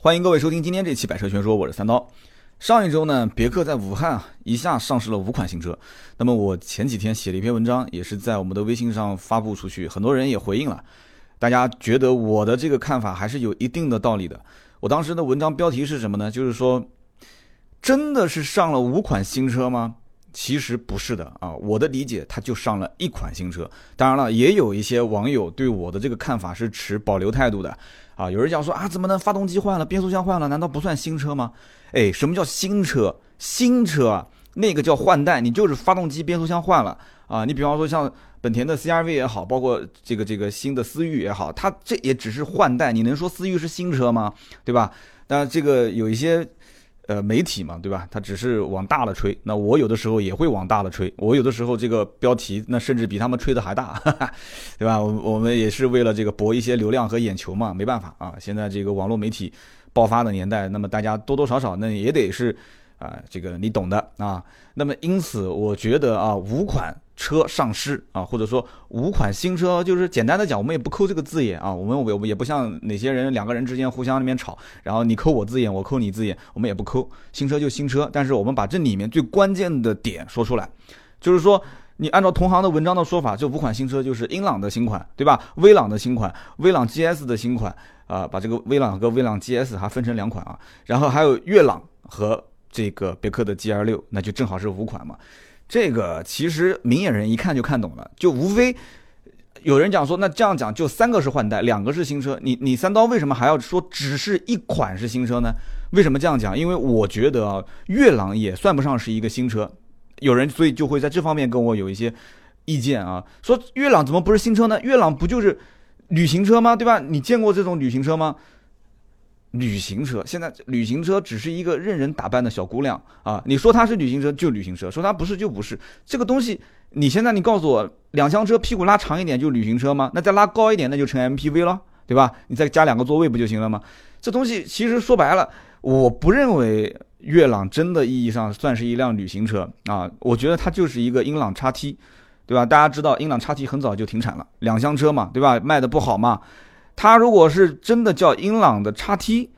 欢迎各位收听今天这期《百车全说》，我是三刀。上一周呢，别克在武汉啊一下上市了五款新车。那么我前几天写了一篇文章，也是在我们的微信上发布出去，很多人也回应了。大家觉得我的这个看法还是有一定的道理的。我当时的文章标题是什么呢？就是说，真的是上了五款新车吗？其实不是的啊，我的理解，它就上了一款新车。当然了，也有一些网友对我的这个看法是持保留态度的。啊，有人讲说啊，怎么能发动机换了，变速箱换了，难道不算新车吗？哎，什么叫新车？新车啊，那个叫换代，你就是发动机、变速箱换了啊。你比方说像本田的 CRV 也好，包括这个这个新的思域也好，它这也只是换代，你能说思域是新车吗？对吧？那这个有一些。呃，媒体嘛，对吧？它只是往大了吹。那我有的时候也会往大了吹。我有的时候这个标题，那甚至比他们吹的还大，对吧？我我们也是为了这个博一些流量和眼球嘛，没办法啊。现在这个网络媒体爆发的年代，那么大家多多少少那也得是。啊，这个你懂的啊。那么因此，我觉得啊，五款车上市啊，或者说五款新车，就是简单的讲，我们也不抠这个字眼啊。我们我们也不像哪些人两个人之间互相那边吵，然后你抠我字眼，我抠你字眼，我们也不抠。新车就新车，但是我们把这里面最关键的点说出来，就是说，你按照同行的文章的说法，这五款新车就是英朗的新款，对吧？威朗的新款，威朗 GS 的新款啊，把这个威朗和威朗 GS 还分成两款啊，然后还有悦朗和。这个别克的 G L 六，那就正好是五款嘛。这个其实明眼人一看就看懂了，就无非有人讲说，那这样讲就三个是换代，两个是新车。你你三刀为什么还要说只是一款是新车呢？为什么这样讲？因为我觉得啊，悦朗也算不上是一个新车。有人所以就会在这方面跟我有一些意见啊，说悦朗怎么不是新车呢？悦朗不就是旅行车吗？对吧？你见过这种旅行车吗？旅行车现在旅行车只是一个任人打扮的小姑娘啊！你说它是旅行车就旅行车，说它不是就不是。这个东西，你现在你告诉我，两厢车屁股拉长一点就旅行车吗？那再拉高一点那就成 MPV 了，对吧？你再加两个座位不就行了吗？这东西其实说白了，我不认为悦朗真的意义上算是一辆旅行车啊！我觉得它就是一个英朗叉 T，对吧？大家知道英朗叉 T 很早就停产了，两厢车嘛，对吧？卖的不好嘛。它如果是真的叫英朗的叉 T，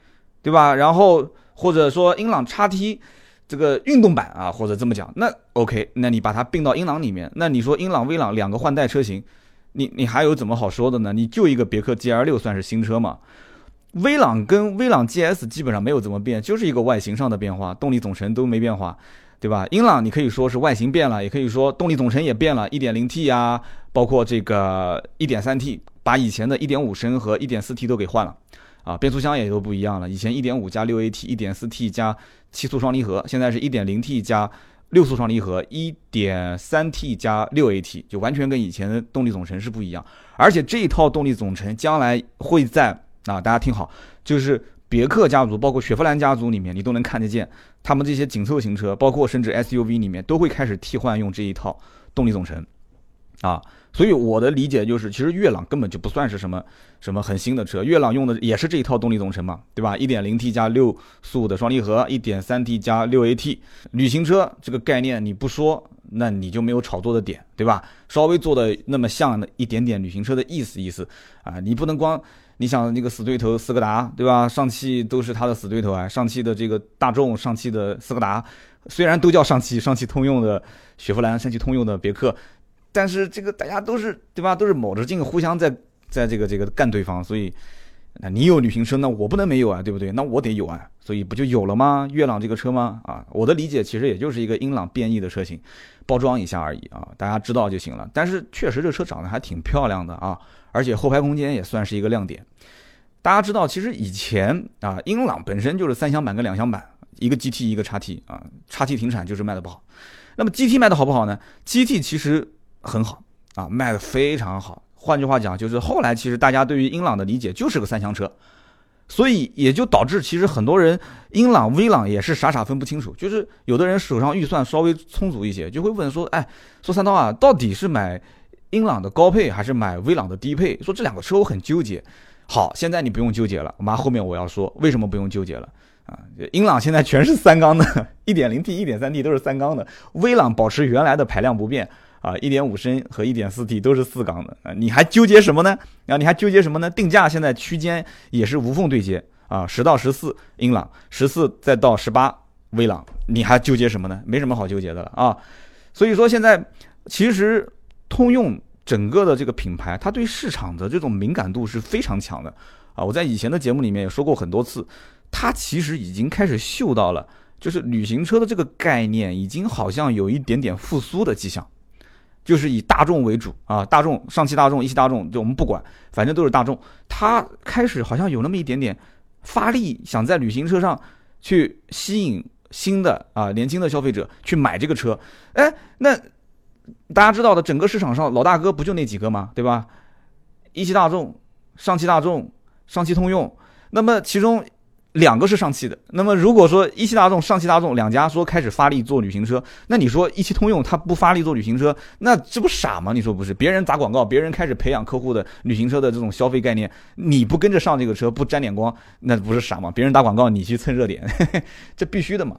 对吧？然后或者说英朗叉 T 这个运动版啊，或者这么讲，那 OK，那你把它并到英朗里面，那你说英朗、威朗两个换代车型，你你还有怎么好说的呢？你就一个别克 GL 六算是新车嘛？威朗跟威朗 GS 基本上没有怎么变，就是一个外形上的变化，动力总成都没变化，对吧？英朗你可以说是外形变了，也可以说动力总成也变了，1.0T 啊，包括这个 1.3T。把以前的1.5升和 1.4T 都给换了，啊，变速箱也都不一样了。以前1.5加 6AT，1.4T 加七速双离合，现在是 1.0T 加六速双离合，1.3T 加 6AT，就完全跟以前的动力总成是不一样。而且这一套动力总成将来会在啊，大家听好，就是别克家族，包括雪佛兰家族里面，你都能看得见，他们这些紧凑型车，包括甚至 SUV 里面都会开始替换用这一套动力总成，啊。所以我的理解就是，其实悦朗根本就不算是什么什么很新的车，悦朗用的也是这一套动力总成嘛，对吧？1.0T 加六速的双离合，1.3T 加 6AT，旅行车这个概念你不说，那你就没有炒作的点，对吧？稍微做的那么像的一点点旅行车的意思意思啊，你不能光你想那个死对头斯柯达，对吧？上汽都是它的死对头啊，上汽的这个大众，上汽的斯柯达，虽然都叫上汽，上汽通用的雪佛兰，上汽通用的别克。但是这个大家都是对吧？都是卯着劲，互相在在这个这个干对方，所以那你有旅行车，那我不能没有啊，对不对？那我得有啊，所以不就有了吗？悦朗这个车吗？啊，我的理解其实也就是一个英朗变异的车型，包装一下而已啊，大家知道就行了。但是确实这车长得还挺漂亮的啊，而且后排空间也算是一个亮点。大家知道，其实以前啊，英朗本身就是三厢版跟两厢版，一个 GT 一个叉 T 啊，叉 T 停产就是卖的不好。那么 GT 卖的好不好呢？GT 其实。很好啊，卖的非常好。换句话讲，就是后来其实大家对于英朗的理解就是个三厢车，所以也就导致其实很多人英朗、威朗也是傻傻分不清楚。就是有的人手上预算稍微充足一些，就会问说：“哎，说三刀啊，到底是买英朗的高配还是买威朗的低配？”说这两个车我很纠结。好，现在你不用纠结了，马上后面我要说为什么不用纠结了啊？英朗现在全是三缸的，1.0T、1.3T 都是三缸的，威朗保持原来的排量不变。啊，一点五升和一点四 T 都是四缸的啊，你还纠结什么呢？啊，你还纠结什么呢？定价现在区间也是无缝对接啊，十到十四英朗，十四再到十八威朗，你还纠结什么呢？没什么好纠结的了啊。所以说现在其实通用整个的这个品牌，它对市场的这种敏感度是非常强的啊。我在以前的节目里面也说过很多次，它其实已经开始嗅到了，就是旅行车的这个概念已经好像有一点点复苏的迹象。就是以大众为主啊，大众、上汽大众、一汽大众，就我们不管，反正都是大众。它开始好像有那么一点点发力，想在旅行车上去吸引新的啊年轻的消费者去买这个车。哎，那大家知道的，整个市场上老大哥不就那几个吗？对吧？一汽大众、上汽大众、上汽通用，那么其中。两个是上汽的，那么如果说一汽大众、上汽大众两家说开始发力做旅行车，那你说一汽通用它不发力做旅行车，那这不傻吗？你说不是？别人砸广告，别人开始培养客户的旅行车的这种消费概念，你不跟着上这个车，不沾点光，那不是傻吗？别人打广告，你去蹭热点，这必须的嘛。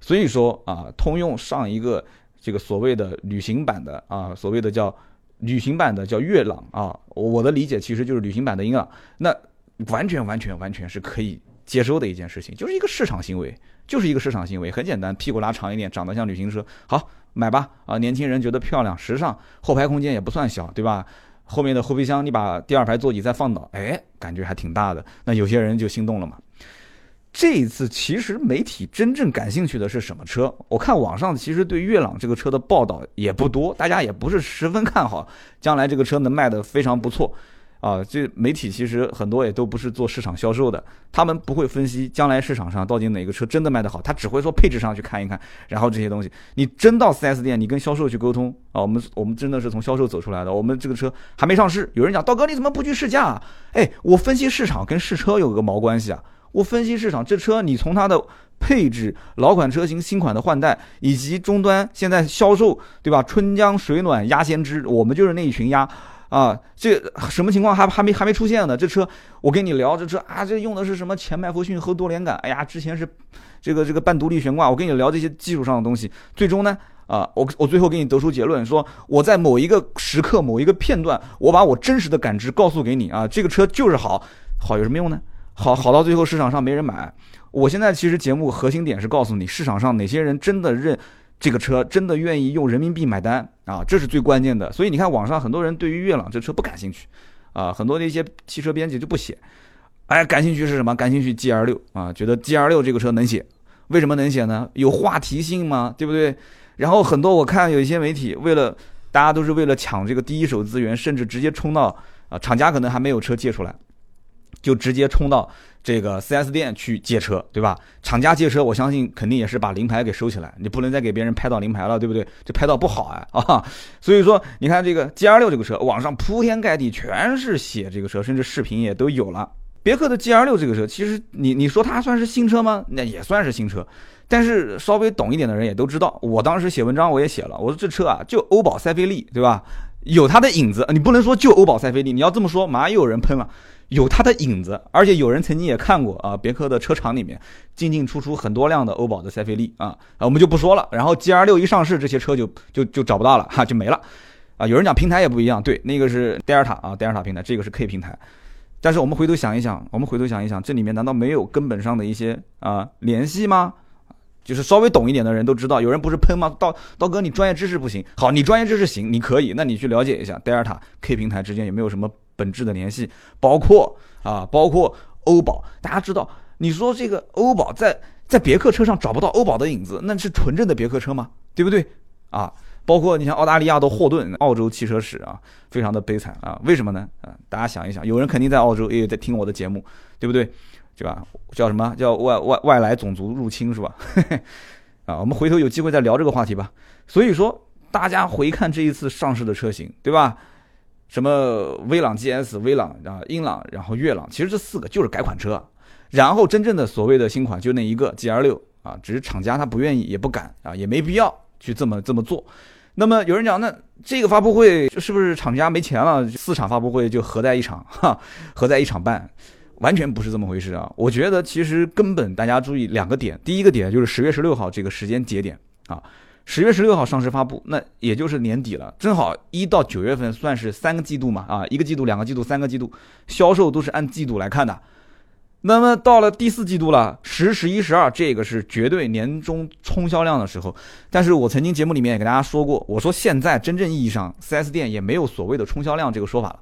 所以说啊，通用上一个这个所谓的旅行版的啊，所谓的叫旅行版的叫悦朗啊，我的理解其实就是旅行版的英朗，那完全完全完全是可以。接收的一件事情，就是一个市场行为，就是一个市场行为，很简单，屁股拉长一点，长得像旅行车，好买吧啊！年轻人觉得漂亮、时尚，后排空间也不算小，对吧？后面的后备箱你把第二排座椅再放倒，哎，感觉还挺大的，那有些人就心动了嘛。这一次其实媒体真正感兴趣的是什么车？我看网上其实对悦朗这个车的报道也不多，大家也不是十分看好将来这个车能卖得非常不错。啊，这媒体其实很多也都不是做市场销售的，他们不会分析将来市场上到底哪个车真的卖得好，他只会说配置上去看一看，然后这些东西，你真到 4S 店，你跟销售去沟通啊，我们我们真的是从销售走出来的，我们这个车还没上市，有人讲道哥你怎么不去试驾？哎，我分析市场跟试车有个毛关系啊，我分析市场，这车你从它的配置、老款车型、新款的换代，以及终端现在销售，对吧？春江水暖鸭先知，我们就是那一群鸭。啊，这什么情况还还没还没出现呢？这车我跟你聊，这车啊，这用的是什么前麦弗逊后多连杆？哎呀，之前是这个这个半独立悬挂。我跟你聊这些技术上的东西，最终呢，啊，我我最后给你得出结论，说我在某一个时刻某一个片段，我把我真实的感知告诉给你啊，这个车就是好，好有什么用呢？好好到最后市场上没人买。我现在其实节目核心点是告诉你，市场上哪些人真的认。这个车真的愿意用人民币买单啊，这是最关键的。所以你看，网上很多人对于悦朗这车不感兴趣，啊，很多的一些汽车编辑就不写。哎，感兴趣是什么？感兴趣 G R 六啊，觉得 G R 六这个车能写。为什么能写呢？有话题性吗？对不对？然后很多我看有一些媒体为了大家都是为了抢这个第一手资源，甚至直接冲到啊，厂家可能还没有车借出来，就直接冲到。这个 4S 店去借车，对吧？厂家借车，我相信肯定也是把临牌给收起来，你不能再给别人拍到临牌了，对不对？这拍到不好啊啊！所以说，你看这个 GR6 这个车，网上铺天盖地全是写这个车，甚至视频也都有了。别克的 GR6 这个车，其实你你说它算是新车吗？那也算是新车，但是稍微懂一点的人也都知道，我当时写文章我也写了，我说这车啊，就欧宝塞菲利，对吧？有它的影子，你不能说就欧宝塞菲利，你要这么说，马上又有人喷了。有它的影子，而且有人曾经也看过啊，别克的车厂里面进进出出很多辆的欧宝的塞菲利啊，啊我们就不说了。然后 G R 六一上市，这些车就就就找不到了哈，就没了。啊，有人讲平台也不一样，对，那个是德尔塔啊，德尔塔平台，这个是 K 平台。但是我们回头想一想，我们回头想一想，这里面难道没有根本上的一些啊联系吗？就是稍微懂一点的人都知道，有人不是喷吗？道道哥，你专业知识不行，好，你专业知识行，你可以，那你去了解一下德尔塔 K 平台之间有没有什么。本质的联系，包括啊，包括欧宝，大家知道，你说这个欧宝在在别克车上找不到欧宝的影子，那是纯正的别克车吗？对不对？啊，包括你像澳大利亚的霍顿，澳洲汽车史啊，非常的悲惨啊，为什么呢？啊，大家想一想，有人肯定在澳洲也在听我的节目，对不对？对吧？叫什么叫外外外来种族入侵是吧？啊，我们回头有机会再聊这个话题吧。所以说，大家回看这一次上市的车型，对吧？什么威朗 GS、威朗啊、英朗，然后悦朗，其实这四个就是改款车，然后真正的所谓的新款就那一个 GR 六啊，只是厂家他不愿意，也不敢啊，也没必要去这么这么做。那么有人讲，那这个发布会是不是厂家没钱了？四场发布会就合在一场，哈，合在一场办，完全不是这么回事啊！我觉得其实根本大家注意两个点，第一个点就是十月十六号这个时间节点啊。十月十六号上市发布，那也就是年底了，正好一到九月份算是三个季度嘛，啊，一个季度、两个季度、三个季度，销售都是按季度来看的。那么到了第四季度了，十、十一、十二，这个是绝对年终冲销量的时候。但是我曾经节目里面也给大家说过，我说现在真正意义上，4S 店也没有所谓的冲销量这个说法了，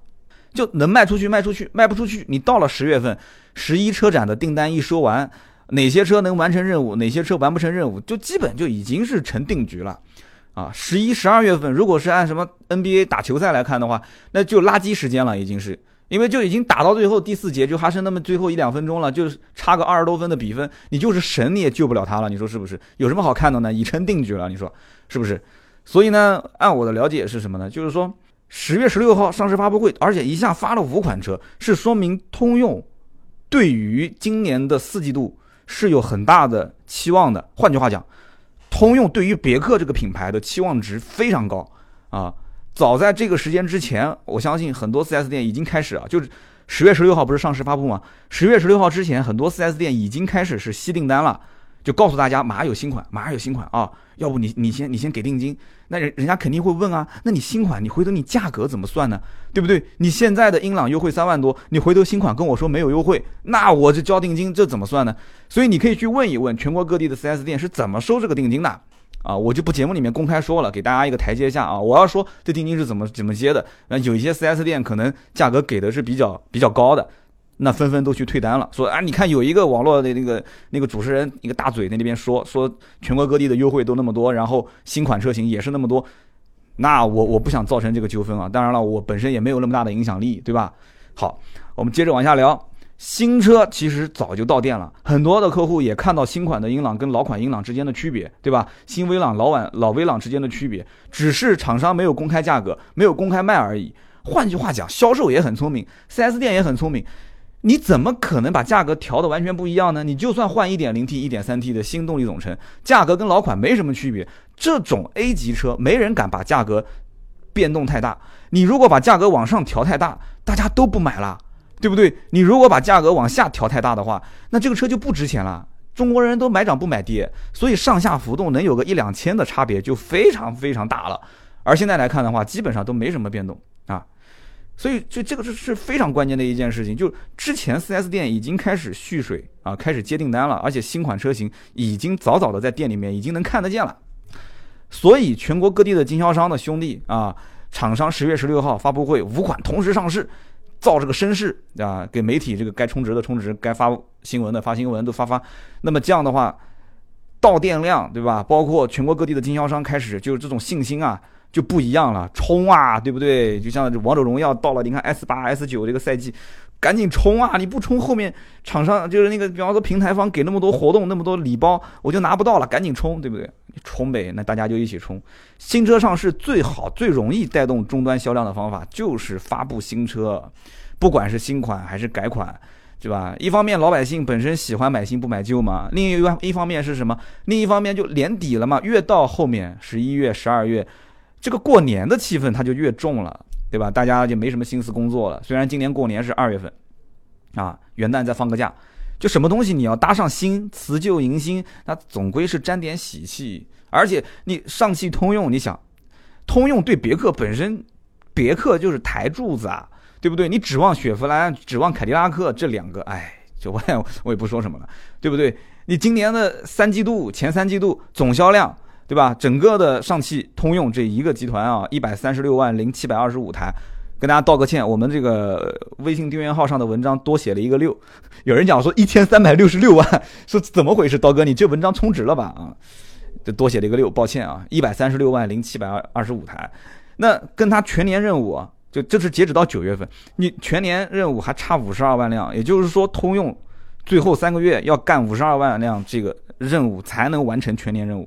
就能卖出去卖出去，卖不出去，你到了十月份，十一车展的订单一收完，哪些车能完成任务，哪些车完不成任务，就基本就已经是成定局了。啊，十一、十二月份，如果是按什么 NBA 打球赛来看的话，那就垃圾时间了，已经是。因为就已经打到最后第四节，就还剩那么最后一两分钟了，就是差个二十多分的比分，你就是神你也救不了他了，你说是不是？有什么好看的呢？已成定局了，你说是不是？所以呢，按我的了解是什么呢？就是说十月十六号上市发布会，而且一下发了五款车，是说明通用对于今年的四季度是有很大的期望的。换句话讲，通用对于别克这个品牌的期望值非常高啊。早在这个时间之前，我相信很多 4S 店已经开始啊，就是十月十六号不是上市发布吗？十月十六号之前，很多 4S 店已经开始是吸订单了，就告诉大家马上有新款，马上有新款啊！要不你你先你先给定金，那人人家肯定会问啊，那你新款你回头你价格怎么算呢？对不对？你现在的英朗优惠三万多，你回头新款跟我说没有优惠，那我这交定金这怎么算呢？所以你可以去问一问全国各地的 4S 店是怎么收这个定金的。啊，我就不节目里面公开说了，给大家一个台阶下啊。我要说这定金是怎么怎么接的，那有一些 4S 店可能价格给的是比较比较高的，那纷纷都去退单了，说啊，你看有一个网络的那个那个主持人一个大嘴在那边说说全国各地的优惠都那么多，然后新款车型也是那么多，那我我不想造成这个纠纷啊。当然了，我本身也没有那么大的影响力，对吧？好，我们接着往下聊。新车其实早就到店了，很多的客户也看到新款的英朗跟老款英朗之间的区别，对吧？新威朗、老晚老威朗之间的区别，只是厂商没有公开价格，没有公开卖而已。换句话讲，销售也很聪明，4S 店也很聪明，你怎么可能把价格调的完全不一样呢？你就算换 1.0T、1.3T 的新动力总成，价格跟老款没什么区别。这种 A 级车，没人敢把价格变动太大。你如果把价格往上调太大，大家都不买了。对不对？你如果把价格往下调太大的话，那这个车就不值钱了。中国人都买涨不买跌，所以上下浮动能有个一两千的差别就非常非常大了。而现在来看的话，基本上都没什么变动啊。所以，就这个是是非常关键的一件事情。就之前 4S 店已经开始蓄水啊，开始接订单了，而且新款车型已经早早的在店里面已经能看得见了。所以，全国各地的经销商的兄弟啊，厂商十月十六号发布会，五款同时上市。造这个声势啊，给媒体这个该充值的充值，该发新闻的发新闻都发发。那么这样的话，到店量对吧？包括全国各地的经销商开始就是这种信心啊就不一样了，冲啊，对不对？就像王者荣耀到了，你看 S 八 S 九这个赛季，赶紧冲啊！你不冲，后面厂商就是那个，比方说平台方给那么多活动，那么多礼包，我就拿不到了，赶紧冲，对不对？冲呗，那大家就一起冲。新车上市最好、最容易带动终端销量的方法就是发布新车，不管是新款还是改款，对吧？一方面老百姓本身喜欢买新不买旧嘛，另一一方面是什么？另一方面就年底了嘛，越到后面十一月、十二月，这个过年的气氛它就越重了，对吧？大家就没什么心思工作了。虽然今年过年是二月份，啊，元旦再放个假。就什么东西你要搭上新辞旧迎新，那总归是沾点喜气。而且你上汽通用，你想，通用对别克本身，别克就是台柱子啊，对不对？你指望雪佛兰、指望凯迪拉克这两个，哎，就我也我也不说什么了，对不对？你今年的三季度前三季度总销量，对吧？整个的上汽通用这一个集团啊，一百三十六万零七百二十五台。跟大家道个歉，我们这个微信订阅号上的文章多写了一个六，有人讲说一千三百六十六万，是怎么回事？刀哥，你这文章充值了吧？啊，就多写了一个六，抱歉啊，一百三十六万零七百二十五台，那跟他全年任务，就这是截止到九月份，你全年任务还差五十二万辆，也就是说通用最后三个月要干五十二万辆这个任务才能完成全年任务，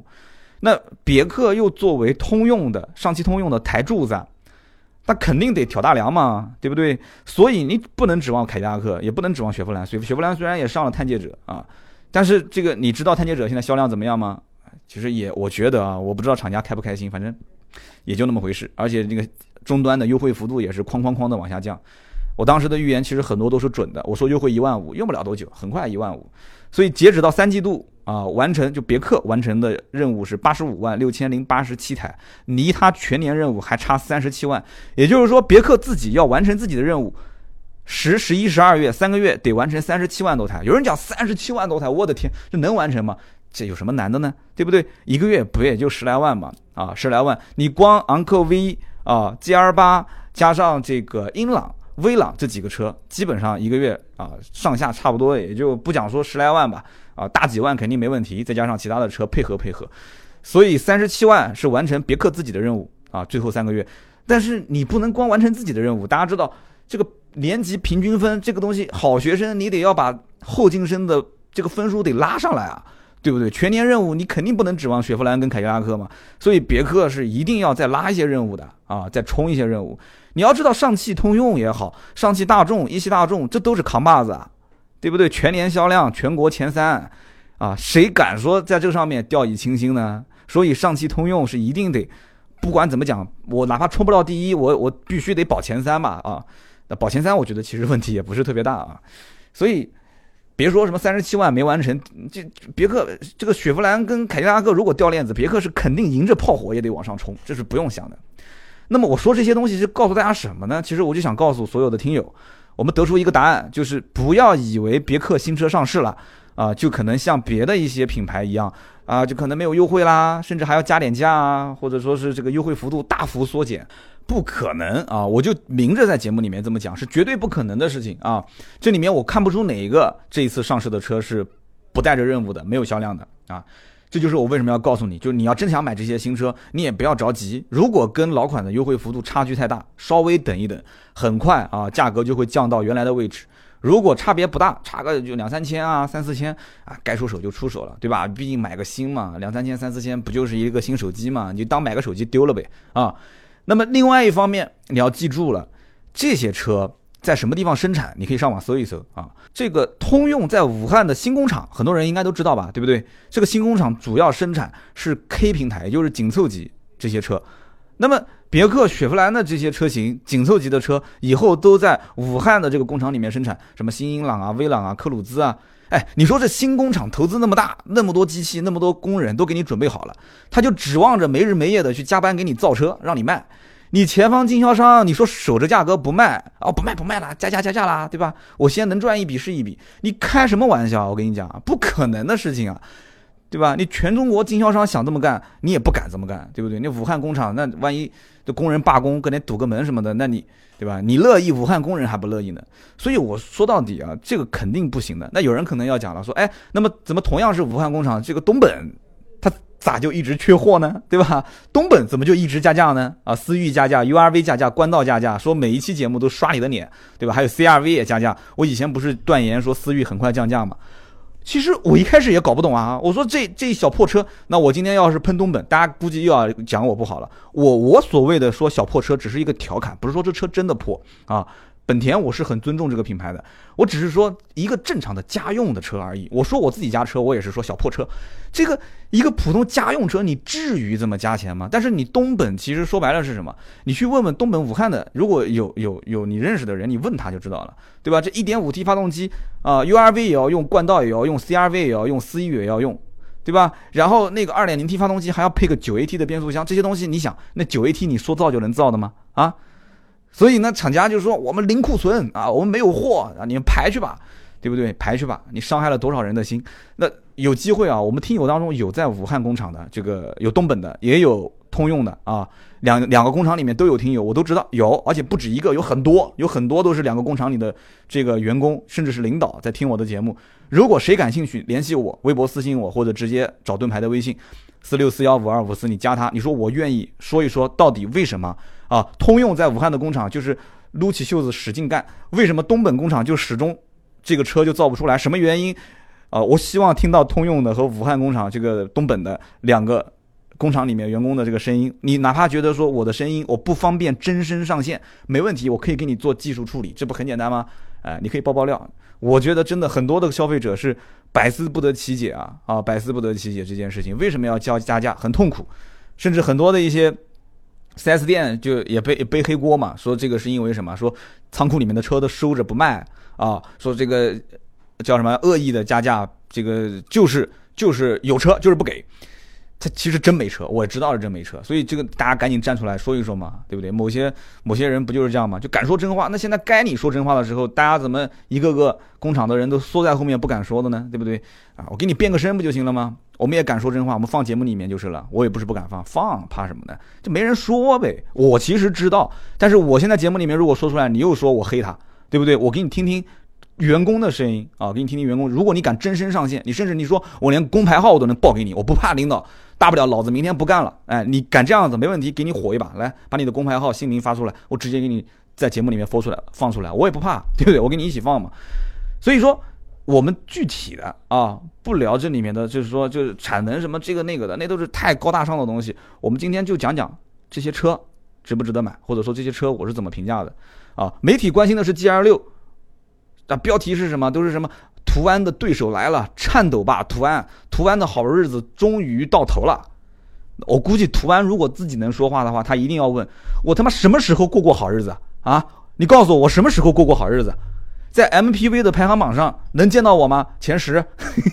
那别克又作为通用的上汽通用的台柱子。那肯定得挑大梁嘛，对不对？所以你不能指望凯迪拉克，也不能指望雪佛兰。雪雪佛兰虽然也上了探界者啊，但是这个你知道探界者现在销量怎么样吗？其实也我觉得啊，我不知道厂家开不开心，反正也就那么回事。而且这个终端的优惠幅度也是哐哐哐的往下降。我当时的预言其实很多都是准的，我说优惠一万五，用不了多久，很快一万五。所以截止到三季度。啊，完成就别克完成的任务是八十五万六千零八十七台，离它全年任务还差三十七万。也就是说，别克自己要完成自己的任务，十、十一、十二月三个月得完成三十七万多台。有人讲三十七万多台，我的天，这能完成吗？这有什么难的呢？对不对？一个月不也就十来万嘛？啊，十来万，你光昂科威啊、GR 八加上这个英朗、威朗这几个车，基本上一个月啊上下差不多也就不讲说十来万吧，啊大几万肯定没问题，再加上其他的车配合配合，所以三十七万是完成别克自己的任务啊，最后三个月。但是你不能光完成自己的任务，大家知道这个年级平均分这个东西，好学生你得要把后进生的这个分数得拉上来啊。对不对？全年任务你肯定不能指望雪佛兰跟凯迪拉克嘛，所以别克是一定要再拉一些任务的啊，再冲一些任务。你要知道，上汽通用也好，上汽大众、一汽大众，这都是扛把子啊，对不对？全年销量全国前三啊，谁敢说在这个上面掉以轻心呢？所以上汽通用是一定得，不管怎么讲，我哪怕冲不到第一，我我必须得保前三嘛啊。那保前三，我觉得其实问题也不是特别大啊，所以。别说什么三十七万没完成，这别克这个雪佛兰跟凯迪拉克如果掉链子，别克是肯定迎着炮火也得往上冲，这是不用想的。那么我说这些东西是告诉大家什么呢？其实我就想告诉所有的听友，我们得出一个答案，就是不要以为别克新车上市了啊，就可能像别的一些品牌一样啊，就可能没有优惠啦，甚至还要加点价啊，或者说是这个优惠幅度大幅缩减。不可能啊！我就明着在节目里面这么讲，是绝对不可能的事情啊！这里面我看不出哪一个这一次上市的车是不带着任务的、没有销量的啊！这就是我为什么要告诉你，就是你要真想买这些新车，你也不要着急。如果跟老款的优惠幅度差距太大，稍微等一等，很快啊，价格就会降到原来的位置。如果差别不大，差个就两三千啊、三四千啊，该出手就出手了，对吧？毕竟买个新嘛，两三千、三四千不就是一个新手机嘛？你就当买个手机丢了呗啊！那么另外一方面，你要记住了，这些车在什么地方生产？你可以上网搜一搜啊。这个通用在武汉的新工厂，很多人应该都知道吧，对不对？这个新工厂主要生产是 K 平台，也就是紧凑级这些车。那么别克、雪佛兰的这些车型，紧凑级的车，以后都在武汉的这个工厂里面生产，什么新英朗啊、威朗啊、克鲁兹啊。哎，你说这新工厂投资那么大，那么多机器，那么多工人都给你准备好了，他就指望着没日没夜的去加班给你造车，让你卖。你前方经销商，你说守着价格不卖啊？不卖不卖了，加价加价啦，对吧？我先能赚一笔是一笔。你开什么玩笑？我跟你讲，不可能的事情啊，对吧？你全中国经销商想这么干，你也不敢这么干，对不对？那武汉工厂，那万一这工人罢工，跟你堵个门什么的，那你。对吧？你乐意，武汉工人还不乐意呢。所以我说到底啊，这个肯定不行的。那有人可能要讲了，说，哎，那么怎么同样是武汉工厂，这个东本，咋就一直缺货呢？对吧？东本怎么就一直加价呢？啊，思域加价，URV 加价，冠道加价，说每一期节目都刷你的脸，对吧？还有 CRV 也加价。我以前不是断言说思域很快降价吗？其实我一开始也搞不懂啊，我说这这小破车，那我今天要是喷东本，大家估计又要讲我不好了。我我所谓的说小破车，只是一个调侃，不是说这车真的破啊。本田我是很尊重这个品牌的，我只是说一个正常的家用的车而已。我说我自己家车，我也是说小破车，这个一个普通家用车，你至于这么加钱吗？但是你东本其实说白了是什么？你去问问东本武汉的，如果有有有你认识的人，你问他就知道了，对吧？这一点五 T 发动机啊，URV 也要用，冠道也要用，CRV 也要用，思域也要用，对吧？然后那个二点零 T 发动机还要配个九 AT 的变速箱，这些东西你想，那九 AT 你说造就能造的吗？啊？所以呢，厂家就说我们零库存啊，我们没有货啊，你们排去吧，对不对？排去吧，你伤害了多少人的心？那有机会啊，我们听友当中有在武汉工厂的，这个有东本的，也有通用的啊，两两个工厂里面都有听友，我都知道有，而且不止一个，有很多，有很多都是两个工厂里的这个员工，甚至是领导在听我的节目。如果谁感兴趣，联系我，微博私信我，或者直接找盾牌的微信。四六四幺五二五四，你加他，你说我愿意说一说到底为什么啊？通用在武汉的工厂就是撸起袖子使劲干，为什么东本工厂就始终这个车就造不出来？什么原因？啊，我希望听到通用的和武汉工厂这个东本的两个工厂里面员工的这个声音。你哪怕觉得说我的声音我不方便真声上线，没问题，我可以给你做技术处理，这不很简单吗？哎，你可以爆爆料。我觉得真的很多的消费者是百思不得其解啊啊，百思不得其解这件事情为什么要交加价，很痛苦，甚至很多的一些四 S 店就也背背黑锅嘛，说这个是因为什么？说仓库里面的车都收着不卖啊，说这个叫什么恶意的加价，这个就是就是有车就是不给。他其实真没车，我知道是真没车，所以这个大家赶紧站出来说一说嘛，对不对？某些某些人不就是这样吗？就敢说真话。那现在该你说真话的时候，大家怎么一个个工厂的人都缩在后面不敢说的呢？对不对？啊，我给你变个身不就行了吗？我们也敢说真话，我们放节目里面就是了。我也不是不敢放，放怕什么呢？就没人说呗。我其实知道，但是我现在节目里面如果说出来，你又说我黑他，对不对？我给你听听。员工的声音啊，给你听听员工。如果你敢真身上线，你甚至你说我连工牌号我都能报给你，我不怕领导，大不了老子明天不干了。哎，你敢这样子没问题，给你火一把，来把你的工牌号姓名发出来，我直接给你在节目里面播出来放出来，我也不怕，对不对？我跟你一起放嘛。所以说我们具体的啊，不聊这里面的，就是说就是产能什么这个那个的，那都是太高大上的东西。我们今天就讲讲这些车值不值得买，或者说这些车我是怎么评价的啊？媒体关心的是 G R 六。那标题是什么？都是什么？途安的对手来了，颤抖吧，途安！途安的好日子终于到头了。我估计途安如果自己能说话的话，他一定要问我他妈什么时候过过好日子啊？你告诉我，我什么时候过过好日子？在 MPV 的排行榜上能见到我吗？前十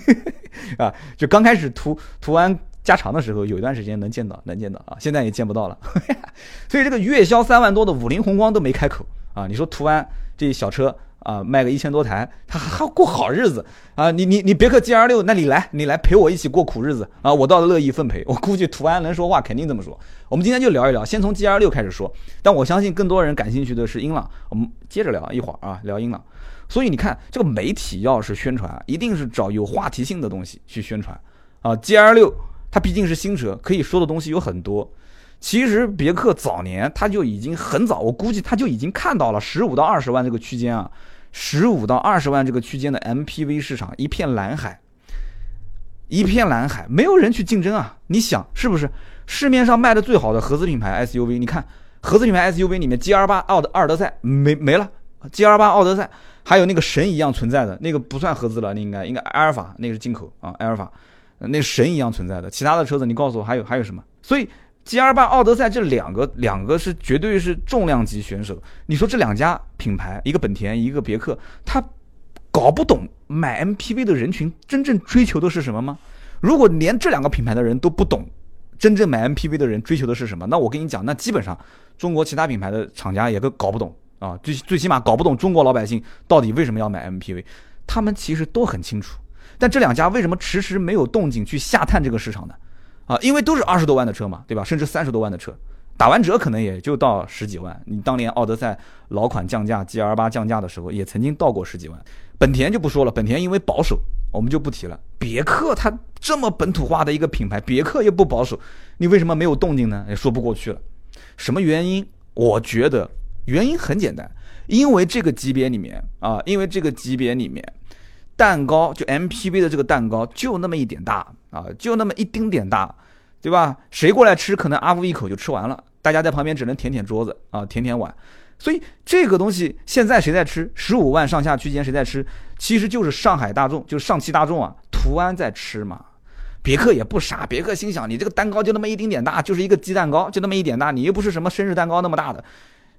啊！就刚开始途途安加长的时候，有一段时间能见到，能见到啊！现在也见不到了。所以这个月销三万多的五菱宏光都没开口啊！你说途安这小车？啊，卖个一千多台，他还过好日子啊！你你你别克 G R 六，那你来，你来陪我一起过苦日子啊！我倒乐意奉陪。我估计途安能说话，肯定这么说。我们今天就聊一聊，先从 G R 六开始说。但我相信更多人感兴趣的是英朗，我们接着聊一会儿啊，聊英朗。所以你看，这个媒体要是宣传，一定是找有话题性的东西去宣传啊。G R 六它毕竟是新车，可以说的东西有很多。其实别克早年它就已经很早，我估计它就已经看到了十五到二十万这个区间啊。十五到二十万这个区间的 MPV 市场一片蓝海，一片蓝海，没有人去竞争啊！你想是不是？市面上卖的最好的合资品牌 SUV，你看合资品牌 SUV 里面 GR 八奥德阿尔德赛没没了，GR 八奥德赛还有那个神一样存在的那个不算合资了，那应该应该埃尔法那个是进口啊，埃尔法那神一样存在的，其他的车子你告诉我还有还有什么？所以。G R 八、奥德赛这两个，两个是绝对是重量级选手。你说这两家品牌，一个本田，一个别克，他搞不懂买 M P V 的人群真正追求的是什么吗？如果连这两个品牌的人都不懂，真正买 M P V 的人追求的是什么？那我跟你讲，那基本上中国其他品牌的厂家也都搞不懂啊，最最起码搞不懂中国老百姓到底为什么要买 M P V。他们其实都很清楚，但这两家为什么迟迟没有动静去下探这个市场呢？啊，因为都是二十多万的车嘛，对吧？甚至三十多万的车，打完折可能也就到十几万。你当年奥德赛老款降价，G R 八降价的时候，也曾经到过十几万。本田就不说了，本田因为保守，我们就不提了。别克它这么本土化的一个品牌，别克又不保守，你为什么没有动静呢？也说不过去了。什么原因？我觉得原因很简单，因为这个级别里面啊，因为这个级别里面。蛋糕就 MPV 的这个蛋糕就那么一点大啊，就那么一丁点大，对吧？谁过来吃，可能阿福一口就吃完了，大家在旁边只能舔舔桌子啊，舔舔碗。所以这个东西现在谁在吃？十五万上下区间谁在吃？其实就是上海大众，就是上汽大众啊，途安在吃嘛。别克也不傻，别克心想你这个蛋糕就那么一丁点大，就是一个鸡蛋糕，就那么一点大，你又不是什么生日蛋糕那么大的。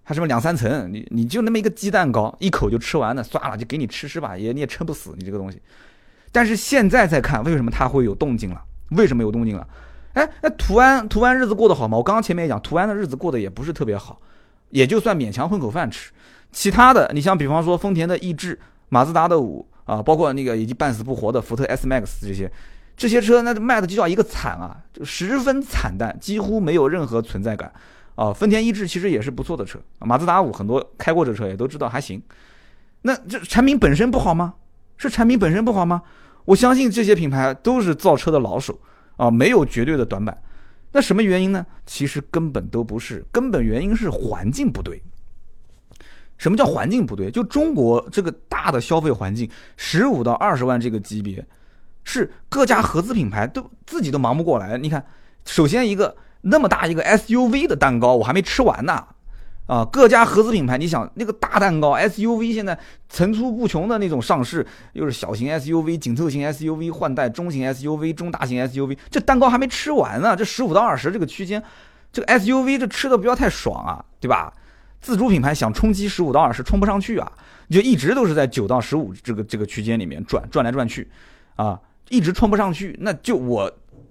它什么两三层，你你就那么一个鸡蛋糕，一口就吃完了，算了，就给你吃吃吧，也你也撑不死你这个东西。但是现在再看，为什么它会有动静了？为什么有动静了？哎，那途安途安日子过得好吗？我刚刚前面也讲，途安的日子过得也不是特别好，也就算勉强混口饭吃。其他的，你像比方说丰田的逸致、马自达的五啊，包括那个以及半死不活的福特 S Max 这些，这些车那卖的就叫一个惨啊，就十分惨淡，几乎没有任何存在感。啊，丰田逸致其实也是不错的车，马自达五很多开过这车也都知道还行。那这产品本身不好吗？是产品本身不好吗？我相信这些品牌都是造车的老手啊，没有绝对的短板。那什么原因呢？其实根本都不是，根本原因是环境不对。什么叫环境不对？就中国这个大的消费环境，十五到二十万这个级别，是各家合资品牌都自己都忙不过来。你看，首先一个。那么大一个 SUV 的蛋糕，我还没吃完呢，啊，各家合资品牌，你想那个大蛋糕 SUV 现在层出不穷的那种上市，又是小型 SUV、紧凑型 SUV、换代中型 SUV、中大型 SUV，这蛋糕还没吃完呢，这十五到二十这个区间，这个 SUV 这吃的不要太爽啊，对吧？自主品牌想冲击十五到二十冲不上去啊，就一直都是在九到十五这个这个区间里面转转来转去，啊，一直冲不上去，那就我。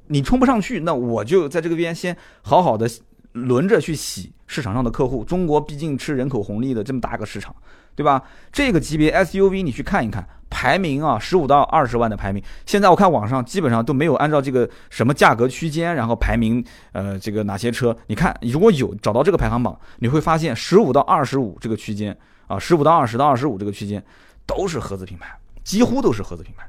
你冲不上去，那我就在这个边先好好的轮着去洗市场上的客户。中国毕竟吃人口红利的这么大个市场，对吧？这个级别 SUV 你去看一看，排名啊，十五到二十万的排名，现在我看网上基本上都没有按照这个什么价格区间，然后排名，呃，这个哪些车？你看，如果有找到这个排行榜，你会发现十五到二十五这个区间啊，十五到二十到二十五这个区间都是合资品牌，几乎都是合资品牌。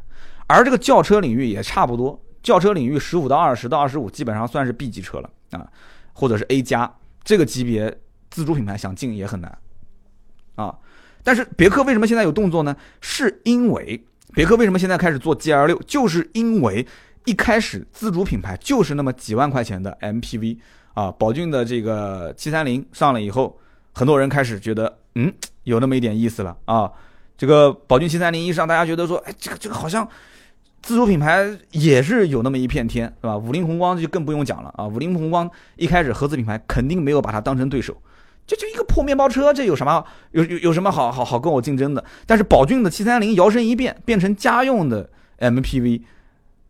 而这个轿车领域也差不多，轿车领域十五到二十到二十五基本上算是 B 级车了啊，或者是 A 加这个级别自主品牌想进也很难啊。但是别克为什么现在有动作呢？是因为别克为什么现在开始做 G L 六，就是因为一开始自主品牌就是那么几万块钱的 M P V 啊，宝骏的这个七三零上了以后，很多人开始觉得嗯有那么一点意思了啊。这个宝骏七三零一上，大家觉得说，哎，这个这个好像。自主品牌也是有那么一片天，是吧？五菱宏光就更不用讲了啊！五菱宏光一开始合资品牌肯定没有把它当成对手，这就一个破面包车，这有什么有有有什么好好好跟我竞争的？但是宝骏的七三零摇身一变变成家用的 MPV，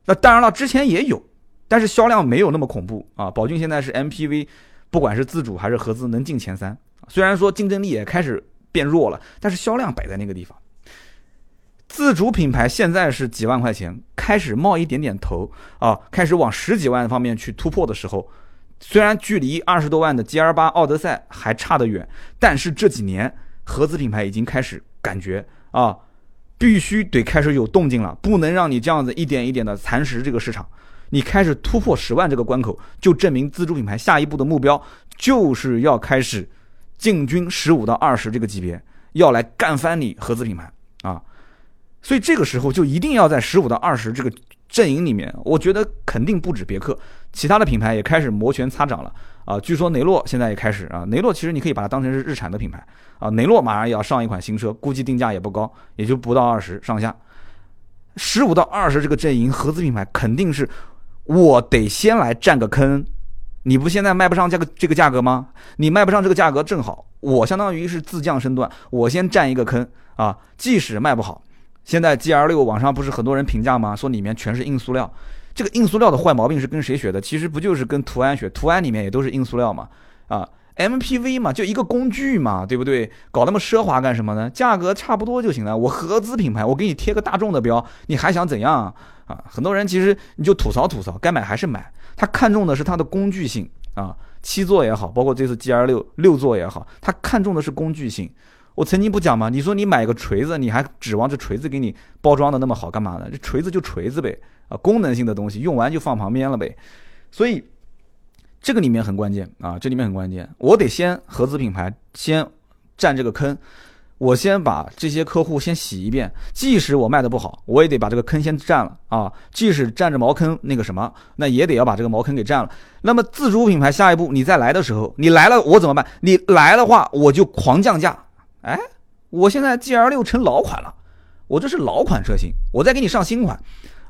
那当然了，之前也有，但是销量没有那么恐怖啊！宝骏现在是 MPV，不管是自主还是合资能进前三，虽然说竞争力也开始变弱了，但是销量摆在那个地方。自主品牌现在是几万块钱，开始冒一点点头啊，开始往十几万方面去突破的时候，虽然距离二十多万的 G L 八奥德赛还差得远，但是这几年合资品牌已经开始感觉啊，必须得开始有动静了，不能让你这样子一点一点的蚕食这个市场。你开始突破十万这个关口，就证明自主品牌下一步的目标就是要开始进军十五到二十这个级别，要来干翻你合资品牌啊。所以这个时候就一定要在十五到二十这个阵营里面，我觉得肯定不止别克，其他的品牌也开始摩拳擦掌了啊！据说雷诺现在也开始啊，雷诺其实你可以把它当成是日产的品牌啊，雷诺马上也要上一款新车，估计定价也不高，也就不到二十上下。十五到二十这个阵营，合资品牌肯定是我得先来占个坑，你不现在卖不上这个这个价格吗？你卖不上这个价格正好，我相当于是自降身段，我先占一个坑啊，即使卖不好。现在 G L 六网上不是很多人评价吗？说里面全是硬塑料，这个硬塑料的坏毛病是跟谁学的？其实不就是跟途安学？途安里面也都是硬塑料嘛。啊，M P V 嘛，就一个工具嘛，对不对？搞那么奢华干什么呢？价格差不多就行了。我合资品牌，我给你贴个大众的标，你还想怎样啊？很多人其实你就吐槽吐槽，该买还是买。他看中的是它的工具性啊，七座也好，包括这次 G L 六六座也好，他看中的是工具性。我曾经不讲吗？你说你买个锤子，你还指望这锤子给你包装的那么好干嘛呢？这锤子就锤子呗，啊，功能性的东西用完就放旁边了呗。所以这个里面很关键啊，这里面很关键。我得先合资品牌先占这个坑，我先把这些客户先洗一遍。即使我卖的不好，我也得把这个坑先占了啊。即使占着茅坑那个什么，那也得要把这个茅坑给占了。那么自主品牌下一步你再来的时候，你来了我怎么办？你来的话我就狂降价。哎，我现在 G L 六成老款了，我这是老款车型，我再给你上新款，